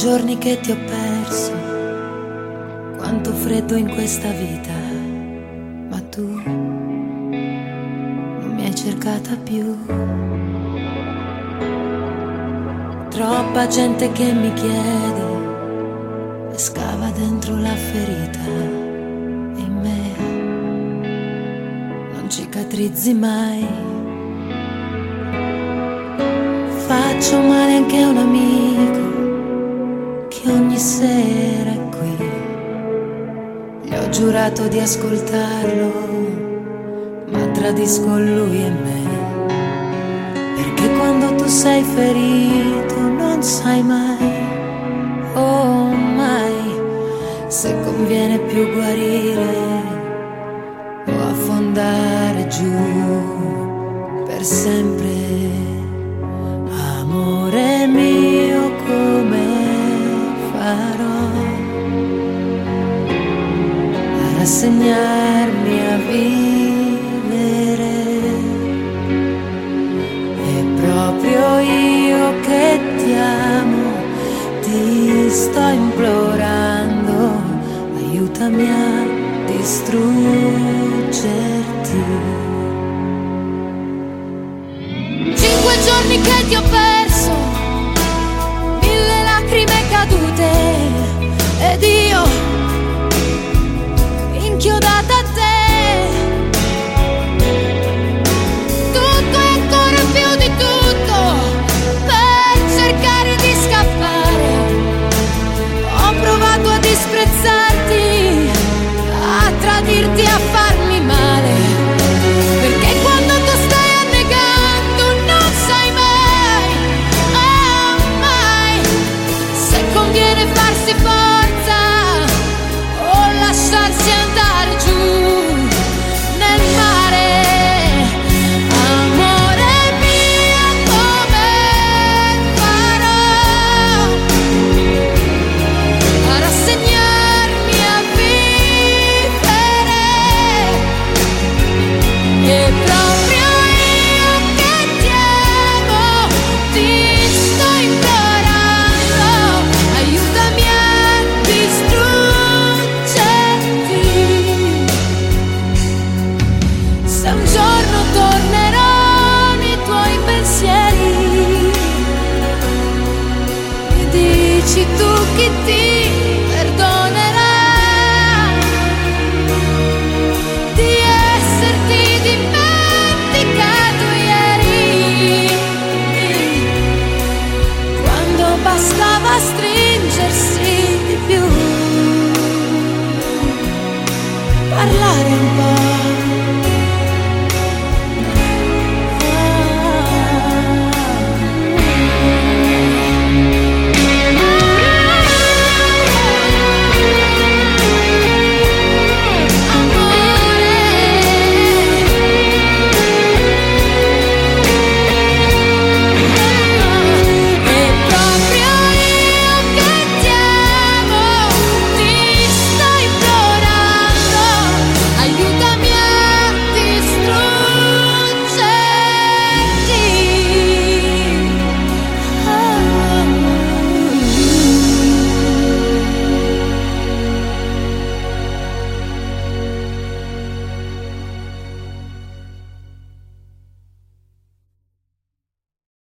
giorni che ti ho perso, quanto freddo in questa vita, ma tu non mi hai cercata più. Troppa gente che mi chiede e scava dentro la ferita e in me non cicatrizzi mai. Faccio male anche a un amico è qui. Gli ho giurato di ascoltarlo, ma tradisco lui e me. Perché quando tu sei ferito non sai mai, oh mai, se conviene più guarire o affondare giù per sempre. A rassegnarmi a vivere? È proprio io che ti amo, ti sto implorando, aiutami a distruggerti. Cinque giorni che ti ho perso, tu chi